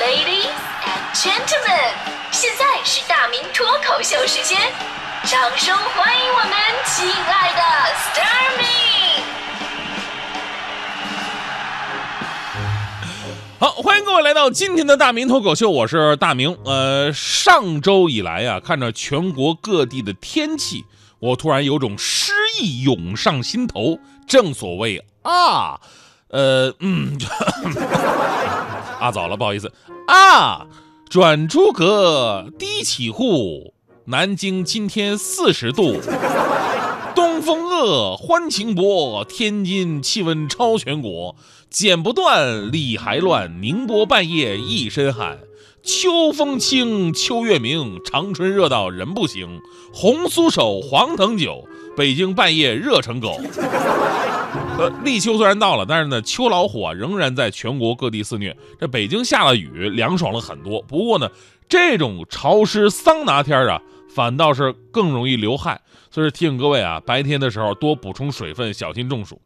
，Ladies and Gentlemen，现在是大明脱口秀时间，掌声欢迎我们亲爱的 s t a r m y 好，欢迎各位来到今天的大明脱口秀，我是大明。呃，上周以来呀，看着全国各地的天气，我突然有种诗意涌上心头。正所谓啊，呃，嗯，啊，早了，不好意思啊。转朱阁，低绮户，南京今天四十度。东风恶，欢情薄，天津气温超全国。剪不断，理还乱，宁波半夜一身汗。秋风清，秋月明，长春热到人不行。红酥手，黄藤酒，北京半夜热成狗。呃，立秋虽然到了，但是呢，秋老虎啊仍然在全国各地肆虐。这北京下了雨，凉爽了很多。不过呢，这种潮湿桑拿天啊，反倒是更容易流汗。所以提醒各位啊，白天的时候多补充水分，小心中暑。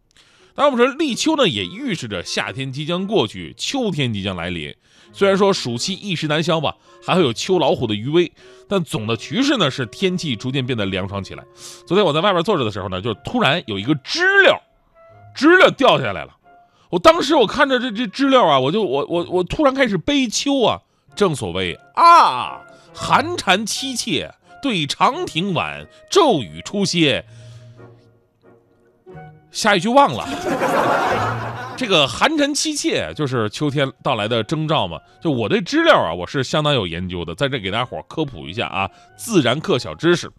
当然，我们说立秋呢，也预示着夏天即将过去，秋天即将来临。虽然说暑气一时难消吧，还会有秋老虎的余威，但总的趋势呢是天气逐渐变得凉爽起来。昨天我在外边坐着的时候呢，就突然有一个知了，知了掉下来了。我当时我看着这这知了啊，我就我我我突然开始悲秋啊。正所谓啊，寒蝉凄切。对长亭晚，骤雨初歇。下一句忘了。这个寒蝉凄切就是秋天到来的征兆嘛。就我对知了啊，我是相当有研究的，在这给大家伙科普一下啊，自然课小知识。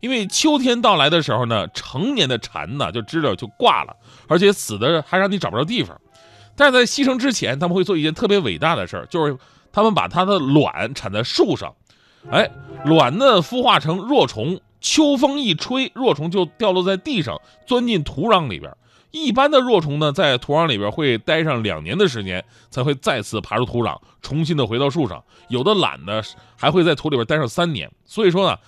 因为秋天到来的时候呢，成年的蝉呢就知了就挂了，而且死的还让你找不着地方。但是在牺牲之前，他们会做一件特别伟大的事儿，就是他们把它的卵产在树上。哎，卵呢孵化成若虫，秋风一吹，若虫就掉落在地上，钻进土壤里边。一般的若虫呢，在土壤里边会待上两年的时间，才会再次爬出土壤，重新的回到树上。有的懒的，还会在土里边待上三年。所以说呢，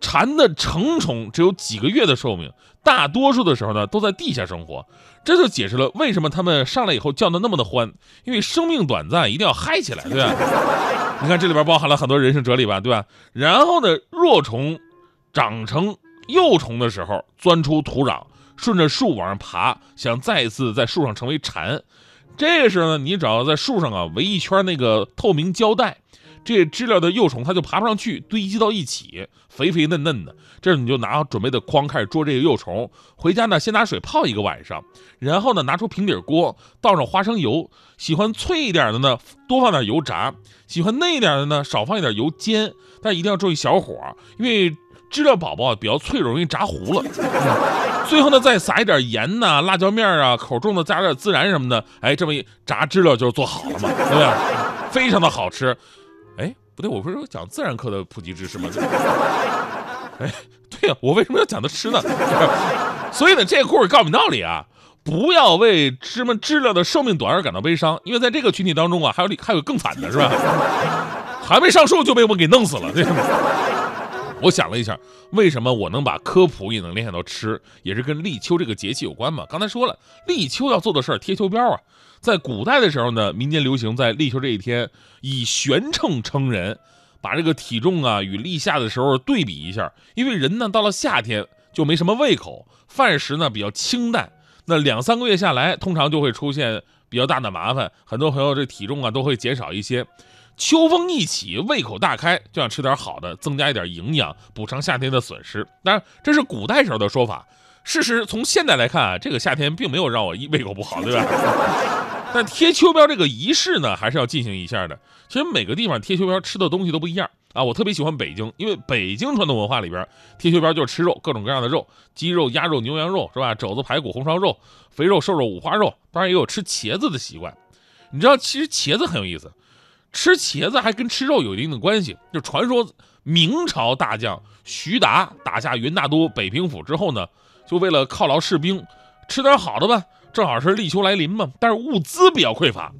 蝉的成虫只有几个月的寿命，大多数的时候呢，都在地下生活。这就解释了为什么它们上来以后叫的那么的欢，因为生命短暂，一定要嗨起来，对吧？你看这里边包含了很多人生哲理吧，对吧？然后呢，若虫长成幼虫的时候，钻出土壤，顺着树往上爬，想再次在树上成为蝉。这时候呢，你只要在树上啊围一圈那个透明胶带。这知了的幼虫，它就爬不上去，堆积到一起，肥肥嫩嫩的。这时你就拿准备的筐开始捉这个幼虫。回家呢，先拿水泡一个晚上，然后呢，拿出平底锅，倒上花生油。喜欢脆一点的呢，多放点油炸；喜欢嫩一点的呢，少放一点油煎。但一定要注意小火，因为知了宝宝比较脆，容易炸糊了。最后呢，再撒一点盐呐、辣椒面啊，口重的加点孜然什么的。哎，这么一炸知了就做好了嘛，对不对？非常的好吃。哎，不对，我不是说讲自然课的普及知识吗？哎，对呀，我为什么要讲的吃呢？所以呢，这个故事告诉你道理啊，不要为什么知了的寿命短而感到悲伤，因为在这个群体当中啊，还有还有更惨的是吧？还没上树就被我给弄死了。对我想了一下，为什么我能把科普也能联想到吃，也是跟立秋这个节气有关嘛？刚才说了，立秋要做的事儿贴秋膘啊。在古代的时候呢，民间流行在立秋这一天以悬秤称人，把这个体重啊与立夏的时候对比一下。因为人呢到了夏天就没什么胃口，饭食呢比较清淡，那两三个月下来，通常就会出现比较大的麻烦。很多朋友这体重啊都会减少一些。秋风一起，胃口大开，就想吃点好的，增加一点营养，补偿夏天的损失。当然，这是古代时候的说法。事实从现在来看啊，这个夏天并没有让我胃口不好，对吧？但贴秋膘这个仪式呢，还是要进行一下的。其实每个地方贴秋膘吃的东西都不一样啊。我特别喜欢北京，因为北京传统文化里边贴秋膘就是吃肉，各种各样的肉，鸡肉、鸭肉、牛羊肉，是吧？肘子、排骨、红烧肉、肥肉、瘦肉、五花肉，当然也有吃茄子的习惯。你知道，其实茄子很有意思，吃茄子还跟吃肉有一定的关系。就传说明朝大将徐达打下元大都北平府之后呢。就为了犒劳士兵，吃点好的吧。正好是立秋来临嘛，但是物资比较匮乏，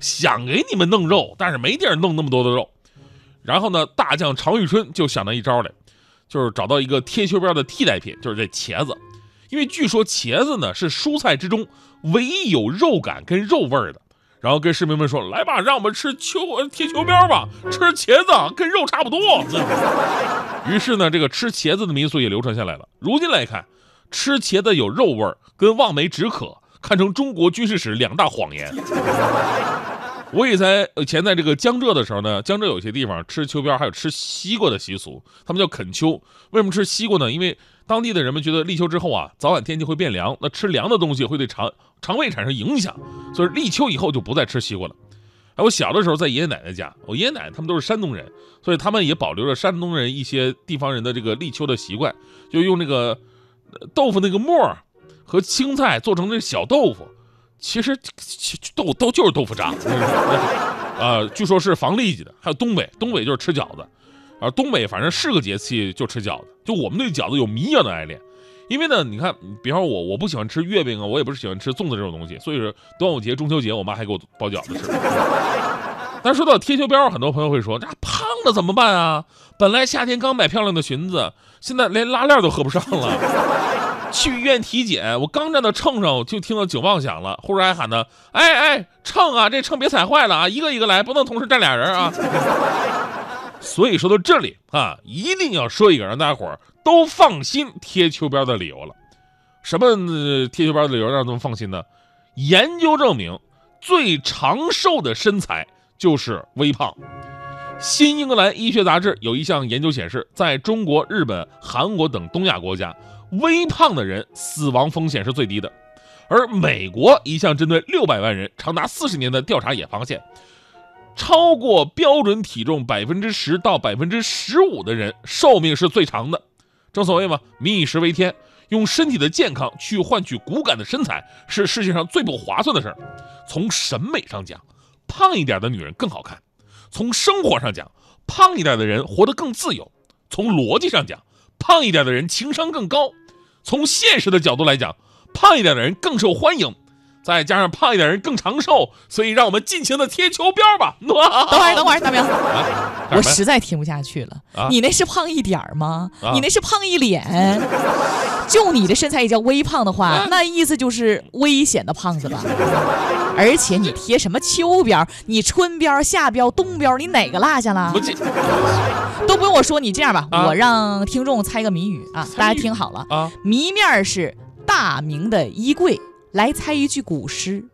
想给你们弄肉，但是没地儿弄那么多的肉。然后呢，大将常遇春就想到一招来，就是找到一个贴秋膘的替代品，就是这茄子。因为据说茄子呢是蔬菜之中唯一有肉感跟肉味儿的。然后跟市民们说：“来吧，让我们吃秋贴秋膘吧，吃茄子跟肉差不多。”于是呢，这个吃茄子的民俗也流传下来了。如今来看，吃茄子有肉味儿跟望梅止渴，堪称中国军事史两大谎言。我以在以前在这个江浙的时候呢，江浙有些地方吃秋膘还有吃西瓜的习俗，他们叫啃秋。为什么吃西瓜呢？因为当地的人们觉得立秋之后啊，早晚天气会变凉，那吃凉的东西会对肠肠胃产生影响，所以立秋以后就不再吃西瓜了。哎，我小的时候在爷爷奶奶家，我爷爷奶奶他们都是山东人，所以他们也保留了山东人一些地方人的这个立秋的习惯，就用那个豆腐那个沫儿和青菜做成那小豆腐。其实豆豆就是豆腐渣，呃，据说是防痢疾的。还有东北，东北就是吃饺子，而，东北反正是个节气就吃饺子。就我们对饺子有谜一样的爱恋，因为呢，你看，比方我我不喜欢吃月饼啊，我也不是喜欢吃粽子这种东西，所以说端午节、中秋节，我妈还给我包饺子吃。但说到贴秋膘，很多朋友会说，这胖了怎么办啊？本来夏天刚买漂亮的裙子，现在连拉链都合不上了。去医院体检，我刚站到秤上，我就听到警报响了。护士还喊呢：“哎哎，秤啊，这秤别踩坏了啊，一个一个来，不能同时站俩人啊。”所以说到这里啊，一定要说一个让大家伙儿都放心贴秋膘的理由了。什么贴秋膘的理由让他们放心呢？研究证明，最长寿的身材就是微胖。新英格兰医学杂志有一项研究显示，在中国、日本、韩国等东亚国家。微胖的人死亡风险是最低的，而美国一项针对六百万人、长达四十年的调查也发现，超过标准体重百分之十到百分之十五的人寿命是最长的。正所谓嘛，民以食为天，用身体的健康去换取骨感的身材是世界上最不划算的事儿。从审美上讲，胖一点的女人更好看；从生活上讲，胖一点的人活得更自由；从逻辑上讲。胖一点的人情商更高，从现实的角度来讲，胖一点的人更受欢迎，再加上胖一点人更长寿，所以让我们尽情的贴秋膘吧。等会儿，等会儿，大明，啊我实在听不下去了。啊你那是胖一点儿吗？啊你那是胖一脸。就你的身材也叫微胖的话，啊那意思就是危险的胖子吧？而且你贴什么秋膘？你春膘、夏膘、冬膘，你哪个落下了都不用我说，你这样吧，啊我让听众猜个谜语啊，大家听好了，啊，谜面是大明的衣柜，来猜一句古诗，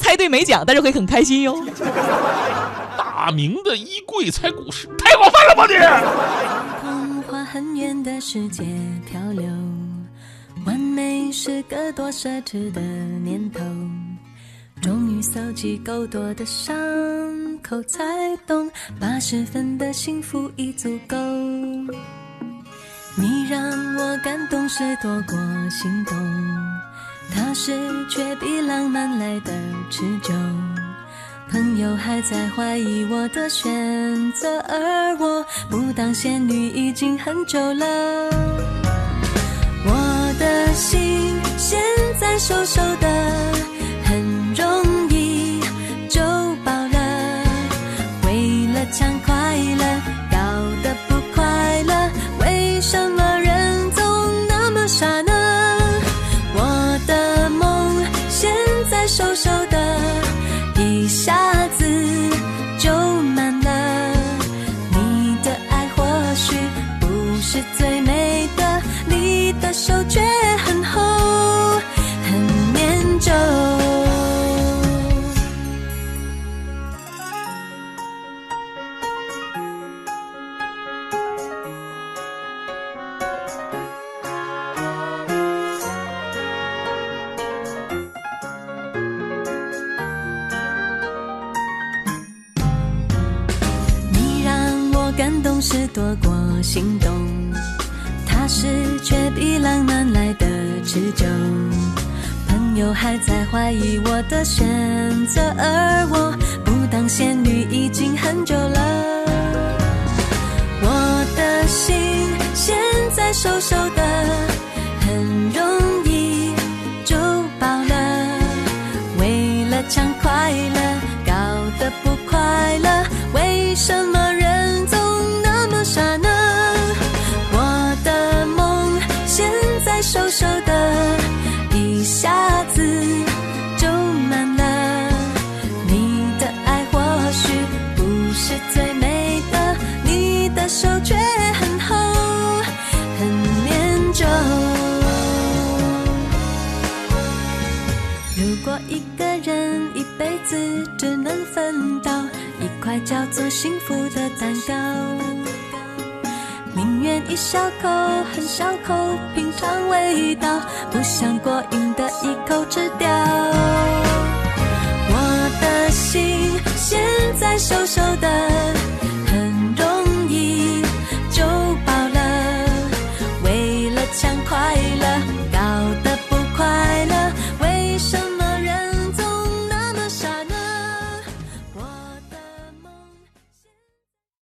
猜对没奖，但是会很开心哟。大明的衣柜猜古诗，太过分了吧你！童话很远的世界漂流，完美是个多奢侈的念头。终于搜集够多的伤口，才懂八十分的幸福已足够。你让我感动是多过心动，踏实却比浪漫来的持久。朋友还在怀疑我的选择，而我不当仙女已经很久了。我的心现在瘦瘦的，动是多过心动，踏实却比浪漫来的持久。朋友还在怀疑我的选择，而我不当仙女已经很久了。我的心现在瘦瘦的，很容易就饱了。为了抢快乐，搞得不快乐，为什么幸福的蛋糕。宁愿一小口很小口品尝味道，不想过瘾的一口吃掉。